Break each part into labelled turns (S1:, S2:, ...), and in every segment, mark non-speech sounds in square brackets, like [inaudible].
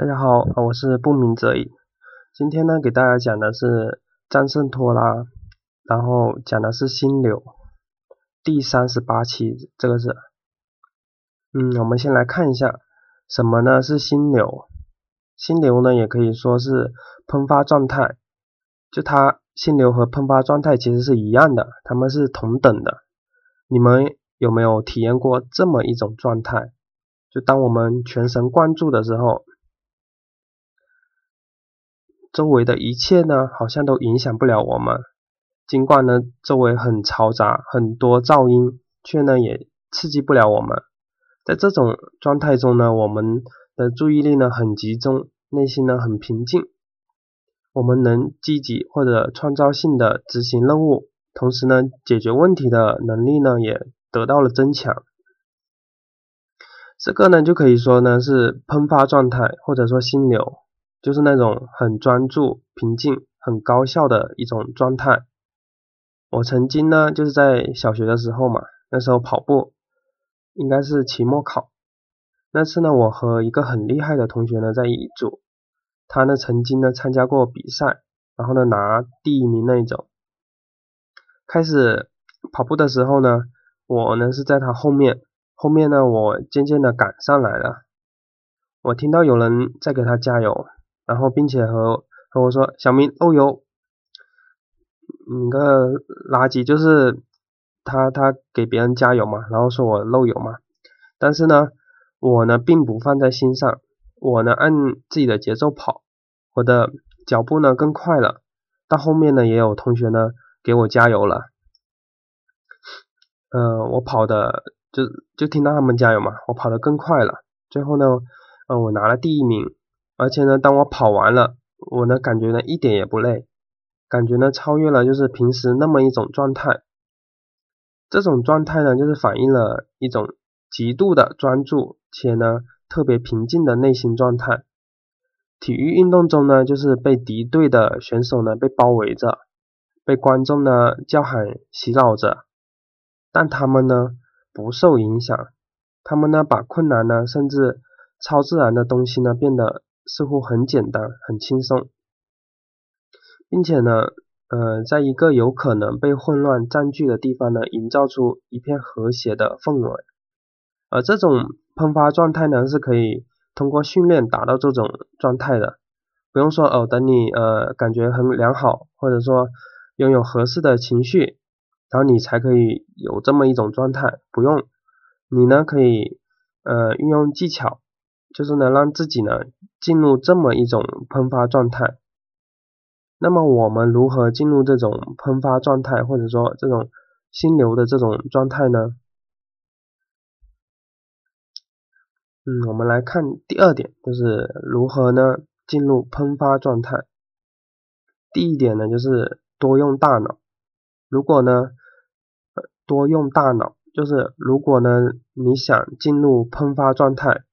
S1: 大家好，我是不鸣则已。今天呢，给大家讲的是战胜拖拉，然后讲的是心流，第三十八期，这个是。嗯，我们先来看一下，什么呢？是心流。心流呢，也可以说是喷发状态。就它心流和喷发状态其实是一样的，它们是同等的。你们有没有体验过这么一种状态？就当我们全神贯注的时候。周围的一切呢，好像都影响不了我们。尽管呢，周围很嘈杂，很多噪音，却呢也刺激不了我们。在这种状态中呢，我们的注意力呢很集中，内心呢很平静。我们能积极或者创造性的执行任务，同时呢，解决问题的能力呢也得到了增强。这个呢就可以说呢是喷发状态，或者说心流。就是那种很专注、平静、很高效的一种状态。我曾经呢，就是在小学的时候嘛，那时候跑步，应该是期末考。那次呢，我和一个很厉害的同学呢在一组，他呢曾经呢参加过比赛，然后呢拿第一名那一种。开始跑步的时候呢，我呢是在他后面，后面呢我渐渐的赶上来了，我听到有人在给他加油。然后，并且和和我说：“小明漏油，你个垃圾！”就是他他给别人加油嘛，然后说我漏油嘛。但是呢，我呢并不放在心上，我呢按自己的节奏跑，我的脚步呢更快了。到后面呢，也有同学呢给我加油了。嗯，我跑的就就听到他们加油嘛，我跑得更快了。最后呢，嗯，我拿了第一名。而且呢，当我跑完了，我呢感觉呢一点也不累，感觉呢超越了就是平时那么一种状态。这种状态呢，就是反映了一种极度的专注且呢特别平静的内心状态。体育运动中呢，就是被敌对的选手呢被包围着，被观众呢叫喊洗脑着，但他们呢不受影响，他们呢把困难呢甚至超自然的东西呢变得。似乎很简单，很轻松，并且呢，呃，在一个有可能被混乱占据的地方呢，营造出一片和谐的氛围。而这种喷发状态呢，是可以通过训练达到这种状态的。不用说哦，等你呃感觉很良好，或者说拥有合适的情绪，然后你才可以有这么一种状态。不用，你呢可以呃运用技巧。就是能让自己呢进入这么一种喷发状态。那么我们如何进入这种喷发状态，或者说这种心流的这种状态呢？嗯，我们来看第二点，就是如何呢进入喷发状态。第一点呢就是多用大脑。如果呢多用大脑，就是如果呢你想进入喷发状态。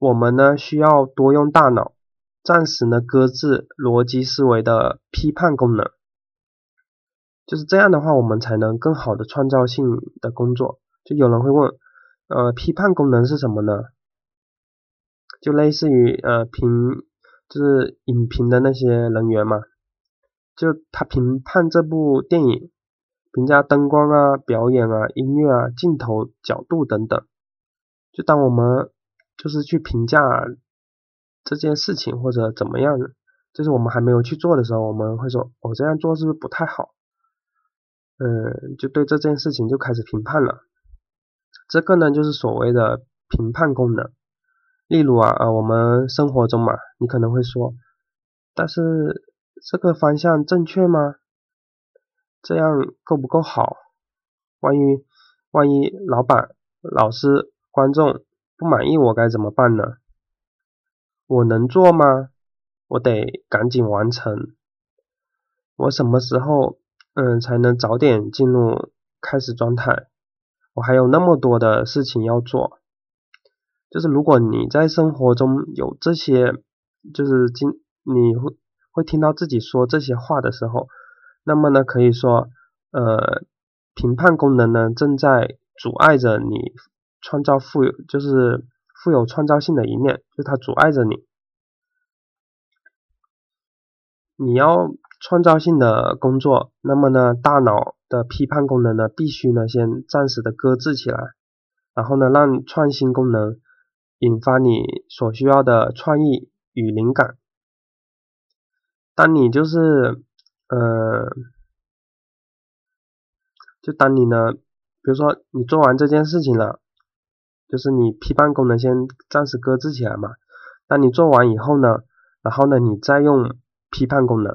S1: 我们呢需要多用大脑，暂时呢搁置逻辑思维的批判功能，就是这样的话，我们才能更好的创造性的工作。就有人会问，呃，批判功能是什么呢？就类似于呃评，就是影评的那些人员嘛，就他评判这部电影，评价灯光啊、表演啊、音乐啊、镜头角度等等。就当我们就是去评价这件事情或者怎么样，就是我们还没有去做的时候，我们会说，我这样做是不是不太好？嗯，就对这件事情就开始评判了。这个呢，就是所谓的评判功能。例如啊，啊，我们生活中嘛，你可能会说，但是这个方向正确吗？这样够不够好？万一万一老板、老师、观众。不满意我该怎么办呢？我能做吗？我得赶紧完成。我什么时候嗯才能早点进入开始状态？我还有那么多的事情要做。就是如果你在生活中有这些，就是经你会会听到自己说这些话的时候，那么呢可以说呃评判功能呢正在阻碍着你。创造富有就是富有创造性的一面，就它阻碍着你。你要创造性的工作，那么呢，大脑的批判功能呢，必须呢先暂时的搁置起来，然后呢，让创新功能引发你所需要的创意与灵感。当你就是，呃，就当你呢，比如说你做完这件事情了，就是你批判功能先暂时搁置起来嘛。当你做完以后呢，然后呢，你再用批判功能，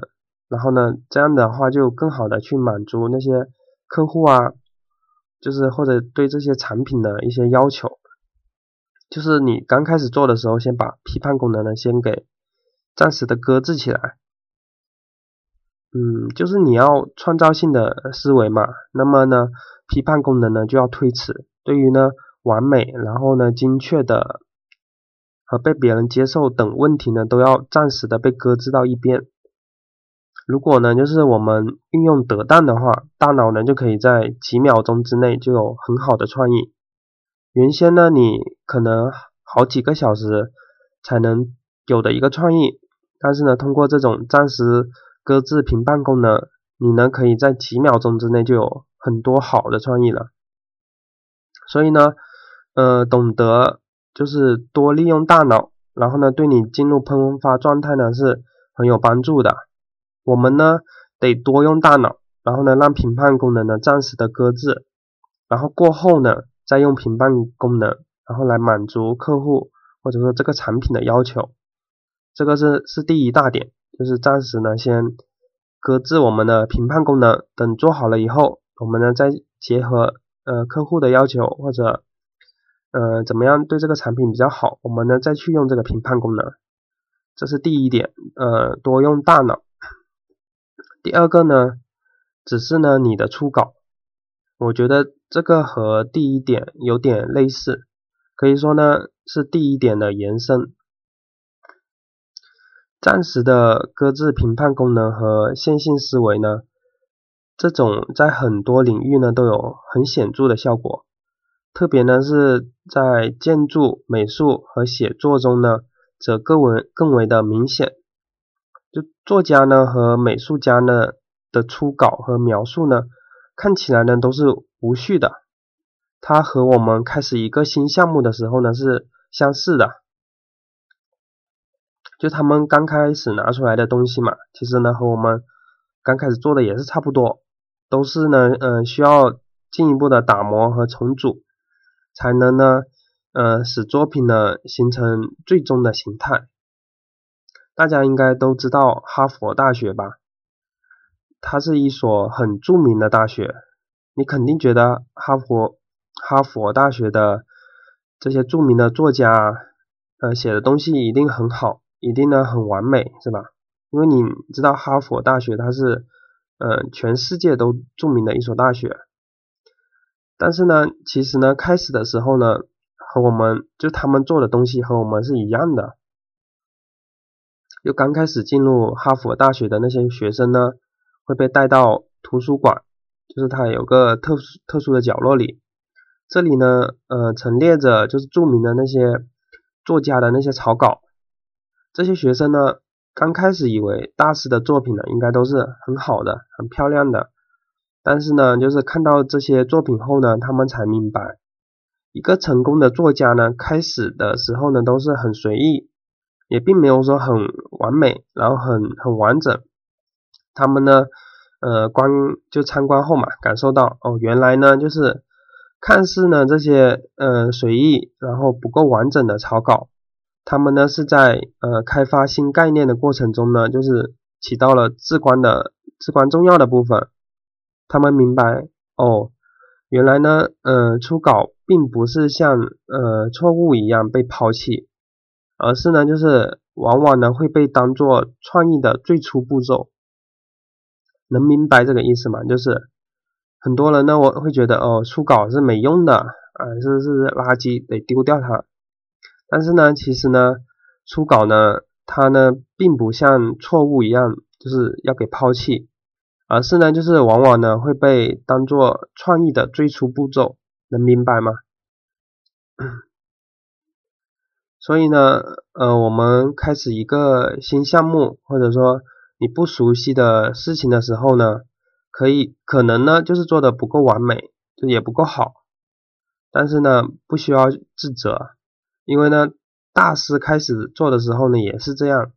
S1: 然后呢，这样的话就更好的去满足那些客户啊，就是或者对这些产品的一些要求。就是你刚开始做的时候，先把批判功能呢先给暂时的搁置起来。嗯，就是你要创造性的思维嘛，那么呢，批判功能呢就要推迟。对于呢完美，然后呢精确的和被别人接受等问题呢，都要暂时的被搁置到一边。如果呢就是我们运用得当的话，大脑呢就可以在几秒钟之内就有很好的创意。原先呢你可能好几个小时才能有的一个创意，但是呢通过这种暂时。搁置评判功能，你呢可以在几秒钟之内就有很多好的创意了。所以呢，呃，懂得就是多利用大脑，然后呢，对你进入喷发状态呢是很有帮助的。我们呢得多用大脑，然后呢让评判功能呢暂时的搁置，然后过后呢再用评判功能，然后来满足客户或者说这个产品的要求。这个是是第一大点。就是暂时呢，先搁置我们的评判功能，等做好了以后，我们呢再结合呃客户的要求或者呃怎么样对这个产品比较好，我们呢再去用这个评判功能，这是第一点，呃多用大脑。第二个呢，只是呢你的初稿，我觉得这个和第一点有点类似，可以说呢是第一点的延伸。暂时的搁置评判功能和线性思维呢，这种在很多领域呢都有很显著的效果，特别呢是在建筑、美术和写作中呢，则更为更为的明显。就作家呢和美术家呢的初稿和描述呢，看起来呢都是无序的，它和我们开始一个新项目的时候呢是相似的。就他们刚开始拿出来的东西嘛，其实呢和我们刚开始做的也是差不多，都是呢，嗯，需要进一步的打磨和重组，才能呢，呃，使作品呢形成最终的形态。大家应该都知道哈佛大学吧？它是一所很著名的大学，你肯定觉得哈佛哈佛大学的这些著名的作家，呃，写的东西一定很好。一定呢很完美是吧？因为你知道哈佛大学它是呃全世界都著名的一所大学，但是呢其实呢开始的时候呢和我们就他们做的东西和我们是一样的，就刚开始进入哈佛大学的那些学生呢会被带到图书馆，就是它有个特殊特殊的角落里，这里呢呃陈列着就是著名的那些作家的那些草稿。这些学生呢，刚开始以为大师的作品呢，应该都是很好的、很漂亮的。但是呢，就是看到这些作品后呢，他们才明白，一个成功的作家呢，开始的时候呢，都是很随意，也并没有说很完美，然后很很完整。他们呢，呃，观就参观后嘛，感受到哦，原来呢，就是看似呢这些呃随意，然后不够完整的草稿。他们呢是在呃开发新概念的过程中呢，就是起到了至关的至关重要的部分。他们明白哦，原来呢，呃，初稿并不是像呃错误一样被抛弃，而是呢，就是往往呢会被当做创意的最初步骤。能明白这个意思吗？就是很多人呢，我会觉得哦，初稿是没用的，啊，是是垃圾，得丢掉它。但是呢，其实呢，初稿呢，它呢，并不像错误一样，就是要给抛弃，而是呢，就是往往呢，会被当做创意的最初步骤，能明白吗？所以呢，呃，我们开始一个新项目，或者说你不熟悉的事情的时候呢，可以可能呢就是做的不够完美，就也不够好，但是呢不需要自责，因为呢大师开始做的时候呢也是这样，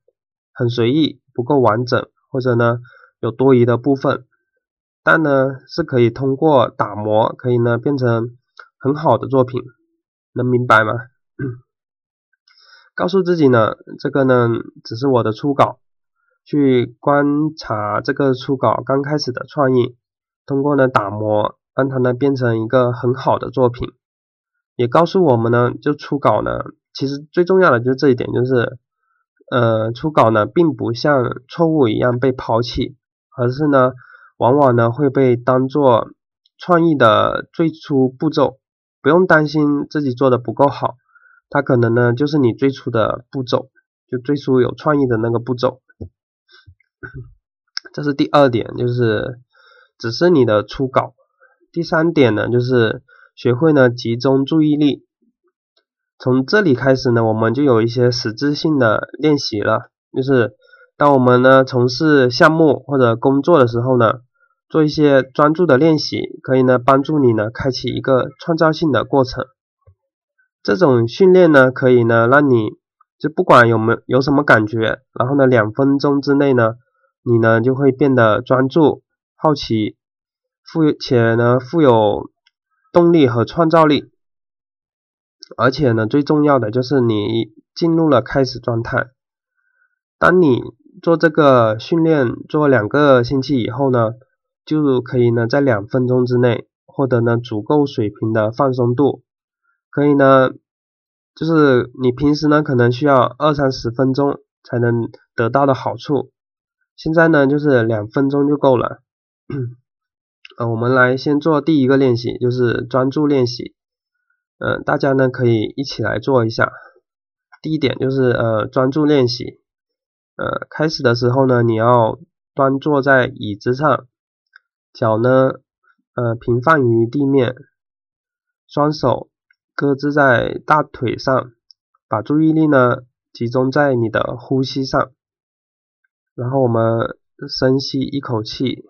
S1: 很随意，不够完整，或者呢有多余的部分，但呢是可以通过打磨，可以呢变成很好的作品，能明白吗？告诉自己呢，这个呢只是我的初稿。去观察这个初稿刚开始的创意，通过呢打磨，让它呢变成一个很好的作品。也告诉我们呢，就初稿呢，其实最重要的就是这一点，就是呃初稿呢并不像错误一样被抛弃，而是呢往往呢会被当做创意的最初步骤，不用担心自己做的不够好，它可能呢就是你最初的步骤，就最初有创意的那个步骤。[coughs] 这是第二点，就是只是你的初稿。第三点呢，就是学会呢集中注意力。从这里开始呢，我们就有一些实质性的练习了。就是当我们呢从事项目或者工作的时候呢，做一些专注的练习，可以呢帮助你呢开启一个创造性的过程。这种训练呢，可以呢让你就不管有没有什么感觉，然后呢两分钟之内呢。你呢就会变得专注、好奇，富且呢富有动力和创造力，而且呢最重要的就是你进入了开始状态。当你做这个训练做两个星期以后呢，就可以呢在两分钟之内获得呢足够水平的放松度，可以呢就是你平时呢可能需要二三十分钟才能得到的好处。现在呢，就是两分钟就够了。[clears throat] 呃，我们来先做第一个练习，就是专注练习。嗯，大家呢可以一起来做一下。第一点就是呃专注练习。呃，开始的时候呢，你要端坐在椅子上，脚呢呃平放于地面，双手搁置在大腿上，把注意力呢集中在你的呼吸上。然后我们深吸一口气，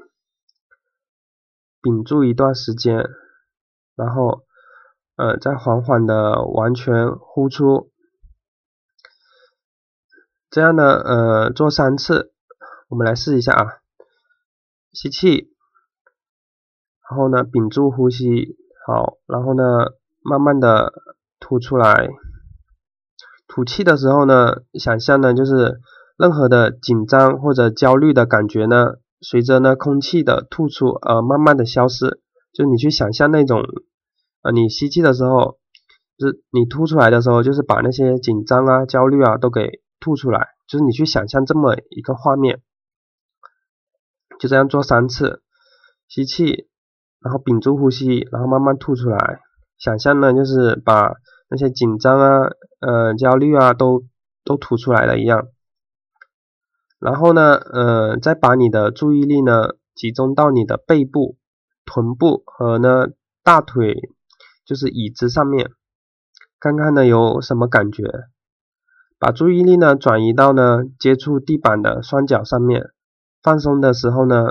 S1: 屏住一段时间，然后呃再缓缓的完全呼出，这样呢呃做三次，我们来试一下啊，吸气，然后呢屏住呼吸，好，然后呢慢慢的吐出来，吐气的时候呢，想象呢就是。任何的紧张或者焦虑的感觉呢，随着呢空气的吐出而慢慢的消失。就你去想象那种，呃，你吸气的时候，就是你吐出来的时候，就是把那些紧张啊、焦虑啊都给吐出来。就是你去想象这么一个画面，就这样做三次，吸气，然后屏住呼吸，然后慢慢吐出来。想象呢，就是把那些紧张啊、呃、焦虑啊都都吐出来了一样。然后呢，呃，再把你的注意力呢集中到你的背部、臀部和呢大腿，就是椅子上面，看看呢有什么感觉。把注意力呢转移到呢接触地板的双脚上面，放松的时候呢，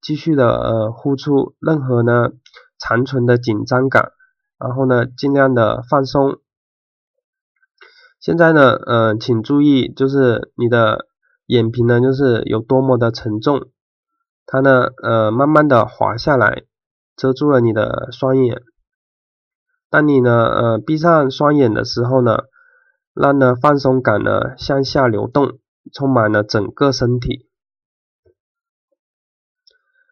S1: 继续的呃呼出任何呢残存的紧张感，然后呢尽量的放松。现在呢，嗯，请注意就是你的。眼皮呢，就是有多么的沉重，它呢，呃，慢慢的滑下来，遮住了你的双眼。当你呢，呃，闭上双眼的时候呢，让呢放松感呢向下流动，充满了整个身体。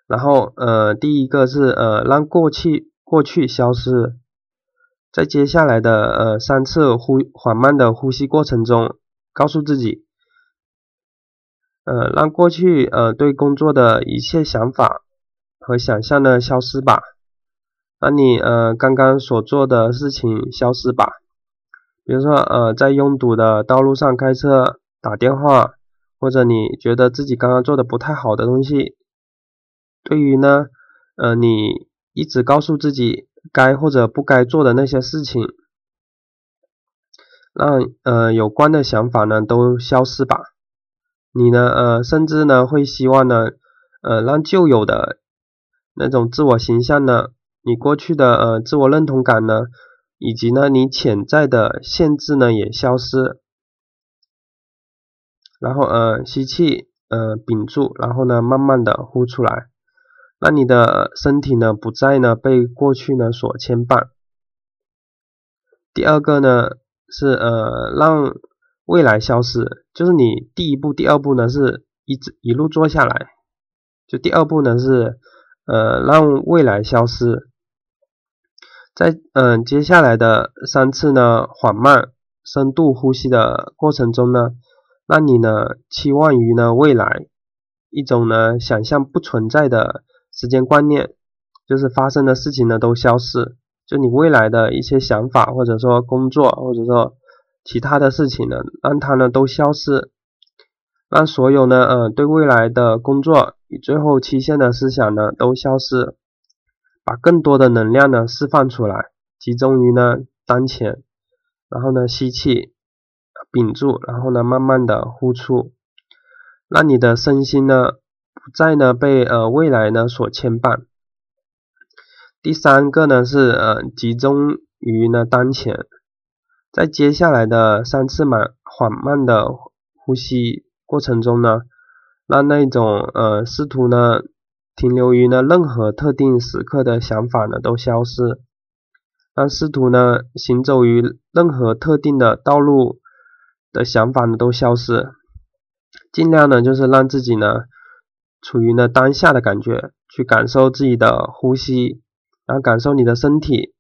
S1: 然后，呃，第一个是呃让过去过去消失，在接下来的呃三次呼缓慢的呼吸过程中，告诉自己。呃，让过去呃对工作的一切想法和想象呢消失吧，让你呃刚刚所做的事情消失吧。比如说呃在拥堵的道路上开车、打电话，或者你觉得自己刚刚做的不太好的东西，对于呢呃你一直告诉自己该或者不该做的那些事情，让呃有关的想法呢都消失吧。你呢，呃，甚至呢会希望呢，呃，让旧有的那种自我形象呢，你过去的呃自我认同感呢，以及呢你潜在的限制呢也消失。然后呃吸气，呃屏住，然后呢慢慢的呼出来，让你的身体呢不再呢被过去呢所牵绊。第二个呢是呃让未来消失，就是你第一步、第二步呢是一直一路做下来，就第二步呢是呃让未来消失，在嗯接下来的三次呢缓慢深度呼吸的过程中呢。让你呢？期望于呢未来一种呢想象不存在的时间观念，就是发生的事情呢都消失，就你未来的一些想法或者说工作或者说其他的事情呢，让它呢都消失，让所有呢嗯对未来的工作与最后期限的思想呢都消失，把更多的能量呢释放出来，集中于呢当前，然后呢吸气。屏住，然后呢，慢慢的呼出，让你的身心呢，不再呢被呃未来呢所牵绊。第三个呢是呃集中于呢当前，在接下来的三次慢缓慢的呼吸过程中呢，让那种呃试图呢停留于呢任何特定时刻的想法呢都消失，让试图呢行走于任何特定的道路。的想法呢都消失，尽量呢就是让自己呢处于呢当下的感觉，去感受自己的呼吸，然后感受你的身体，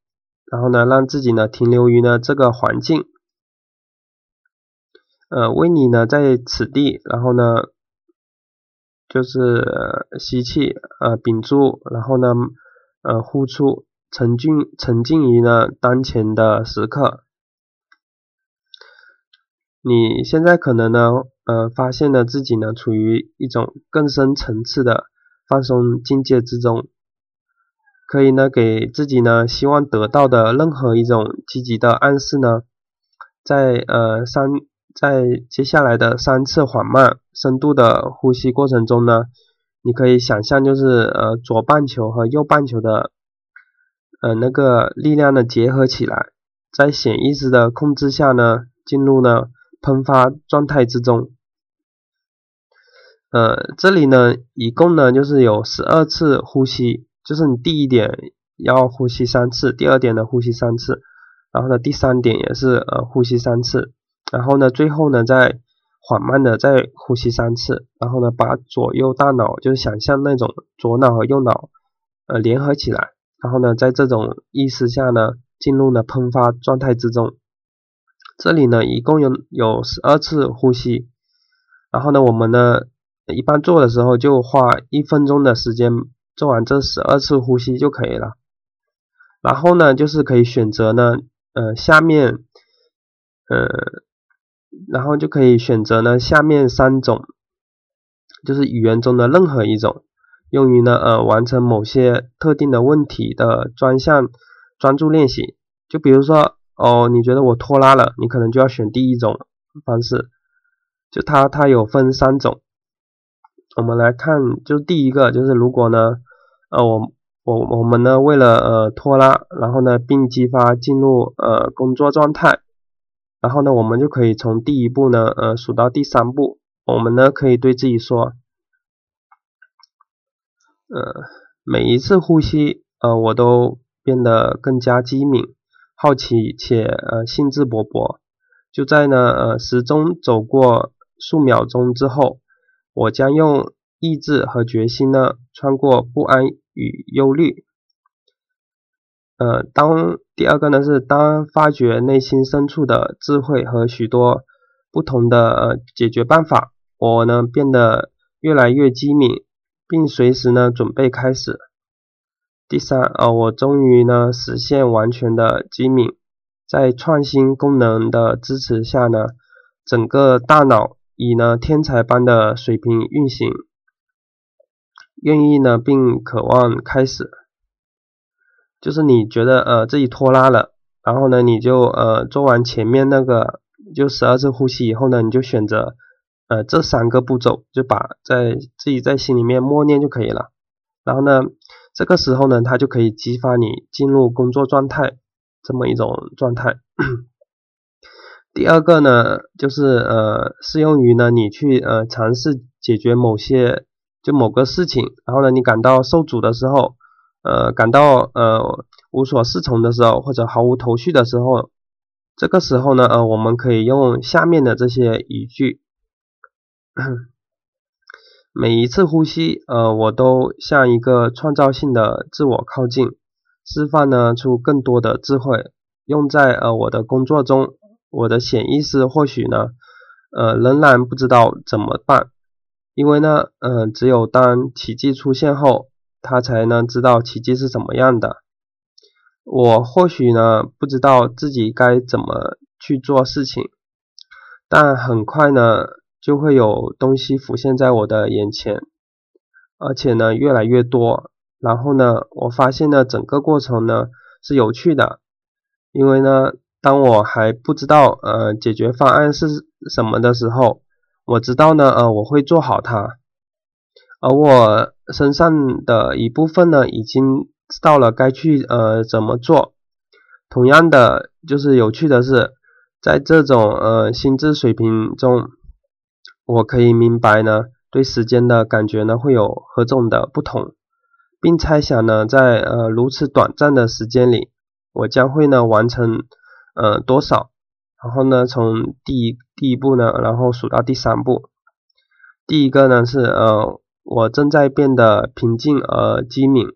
S1: 然后呢让自己呢停留于呢这个环境，呃为你呢在此地，然后呢就是吸气，呃屏住，然后呢呃呼出，沉浸沉浸于呢当前的时刻。你现在可能呢，呃，发现了自己呢，处于一种更深层次的放松境界之中，可以呢，给自己呢，希望得到的任何一种积极的暗示呢，在呃三在接下来的三次缓慢深度的呼吸过程中呢，你可以想象就是呃左半球和右半球的呃那个力量呢结合起来，在潜意识的控制下呢，进入呢。喷发状态之中，呃，这里呢，一共呢就是有十二次呼吸，就是你第一点要呼吸三次，第二点呢呼吸三次，然后呢第三点也是呃呼吸三次，然后呢最后呢再缓慢的再呼吸三次，然后呢把左右大脑就是想象那种左脑和右脑呃联合起来，然后呢在这种意识下呢进入了喷发状态之中。这里呢，一共有有十二次呼吸，然后呢，我们呢一般做的时候就花一分钟的时间做完这十二次呼吸就可以了。然后呢，就是可以选择呢，呃，下面，呃，然后就可以选择呢下面三种，就是语言中的任何一种，用于呢呃完成某些特定的问题的专项专注练习，就比如说。哦，你觉得我拖拉了，你可能就要选第一种方式，就它它有分三种，我们来看，就第一个就是如果呢，呃我我我们呢为了呃拖拉，然后呢并激发进入呃工作状态，然后呢我们就可以从第一步呢呃数到第三步，我们呢可以对自己说，呃每一次呼吸呃我都变得更加机敏。好奇且呃兴致勃勃，就在呢呃时钟走过数秒钟之后，我将用意志和决心呢穿过不安与忧虑。呃，当第二个呢是当发掘内心深处的智慧和许多不同的呃解决办法，我呢变得越来越机敏，并随时呢准备开始。第三，呃，我终于呢实现完全的机敏，在创新功能的支持下呢，整个大脑以呢天才般的水平运行，愿意呢并渴望开始，就是你觉得呃自己拖拉了，然后呢你就呃做完前面那个就十二次呼吸以后呢，你就选择呃这三个步骤，就把在自己在心里面默念就可以了。然后呢，这个时候呢，它就可以激发你进入工作状态这么一种状态。[clears throat] 第二个呢，就是呃适用于呢你去呃尝试解决某些就某个事情，然后呢你感到受阻的时候，呃感到呃无所适从的时候，或者毫无头绪的时候，这个时候呢呃我们可以用下面的这些语句。[clears throat] 每一次呼吸，呃，我都向一个创造性的自我靠近，释放呢出更多的智慧，用在呃我的工作中。我的潜意识或许呢，呃，仍然不知道怎么办，因为呢，嗯，只有当奇迹出现后，他才能知道奇迹是怎么样的。我或许呢，不知道自己该怎么去做事情，但很快呢。就会有东西浮现在我的眼前，而且呢越来越多。然后呢，我发现呢整个过程呢是有趣的，因为呢当我还不知道呃解决方案是什么的时候，我知道呢呃我会做好它，而我身上的一部分呢已经知道了该去呃怎么做。同样的，就是有趣的是，在这种呃心智水平中。我可以明白呢，对时间的感觉呢会有何种的不同，并猜想呢，在呃如此短暂的时间里，我将会呢完成呃多少，然后呢从第一第一步呢，然后数到第三步。第一个呢是呃我正在变得平静而机敏，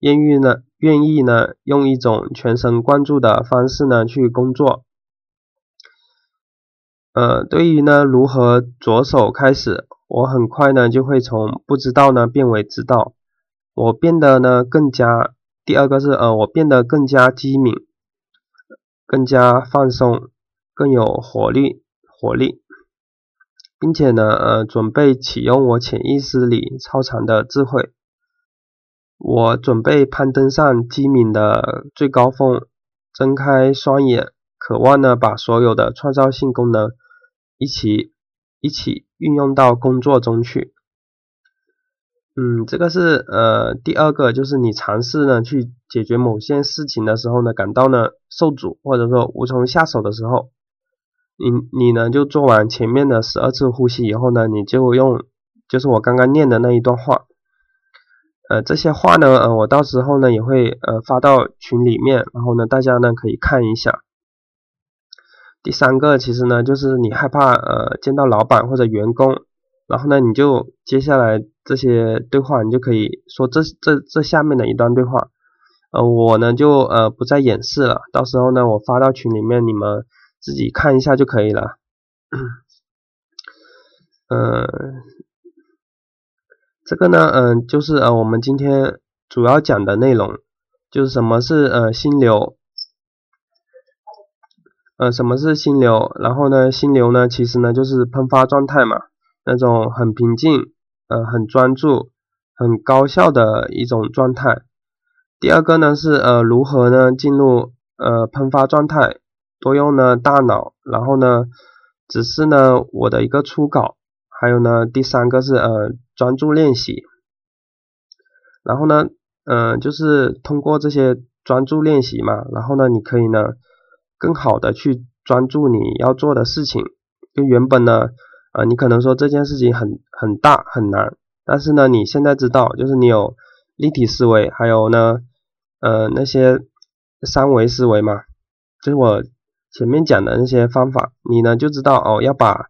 S1: 愿意呢愿意呢用一种全神贯注的方式呢去工作。呃，对于呢，如何着手开始，我很快呢就会从不知道呢变为知道。我变得呢更加，第二个是呃，我变得更加机敏，更加放松，更有活力，活力，并且呢呃，准备启用我潜意识里超长的智慧。我准备攀登上机敏的最高峰，睁开双眼，渴望呢把所有的创造性功能。一起一起运用到工作中去。嗯，这个是呃第二个，就是你尝试呢去解决某件事情的时候呢，感到呢受阻或者说无从下手的时候，你你呢就做完前面的十二次呼吸以后呢，你就用就是我刚刚念的那一段话，呃这些话呢，呃我到时候呢也会呃发到群里面，然后呢大家呢可以看一下。第三个其实呢，就是你害怕呃见到老板或者员工，然后呢你就接下来这些对话，你就可以说这这这下面的一段对话，呃我呢就呃不再演示了，到时候呢我发到群里面，你们自己看一下就可以了。嗯，这个呢嗯就是呃我们今天主要讲的内容，就是什么是呃心流。呃，什么是心流？然后呢，心流呢，其实呢就是喷发状态嘛，那种很平静、呃很专注、很高效的一种状态。第二个呢是呃如何呢进入呃喷发状态，多用呢大脑，然后呢只是呢我的一个初稿，还有呢第三个是呃专注练习，然后呢嗯就是通过这些专注练习嘛，然后呢你可以呢。更好的去专注你要做的事情，就原本呢，啊，你可能说这件事情很很大很难，但是呢，你现在知道，就是你有立体思维，还有呢，呃，那些三维思维嘛，就是我前面讲的那些方法，你呢就知道哦，要把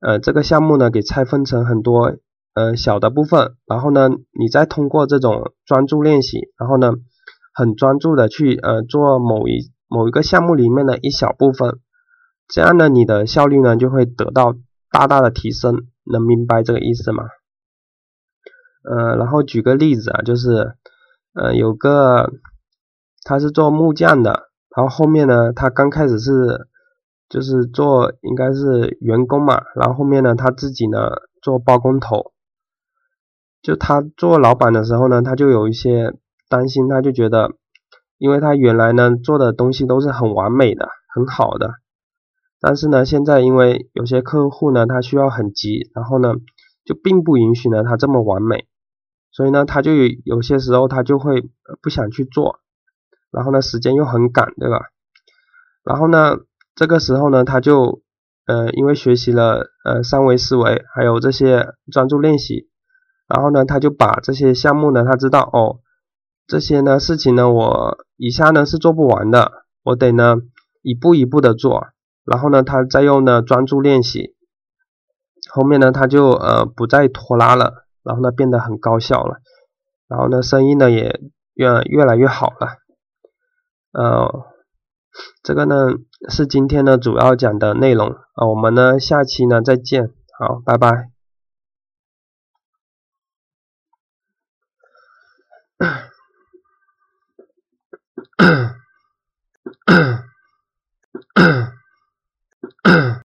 S1: 呃这个项目呢给拆分成很多呃小的部分，然后呢，你再通过这种专注练习，然后呢，很专注的去呃做某一。某一个项目里面的一小部分，这样呢，你的效率呢就会得到大大的提升，能明白这个意思吗？呃，然后举个例子啊，就是，呃，有个他是做木匠的，然后后面呢，他刚开始是就是做应该是员工嘛，然后后面呢，他自己呢做包工头，就他做老板的时候呢，他就有一些担心，他就觉得。因为他原来呢做的东西都是很完美的、很好的，但是呢，现在因为有些客户呢，他需要很急，然后呢，就并不允许呢他这么完美，所以呢，他就有有些时候他就会不想去做，然后呢，时间又很赶，对吧？然后呢，这个时候呢，他就呃，因为学习了呃三维思维，还有这些专注练习，然后呢，他就把这些项目呢，他知道哦，这些呢事情呢，我以下呢是做不完的，我得呢一步一步的做。然后呢，他再用呢专注练习，后面呢他就呃不再拖拉了，然后呢变得很高效了，然后呢生意呢也越越来越好了，呃，这个呢是今天呢主要讲的内容啊，我们呢下期呢再见，好，拜拜。[coughs] [coughs]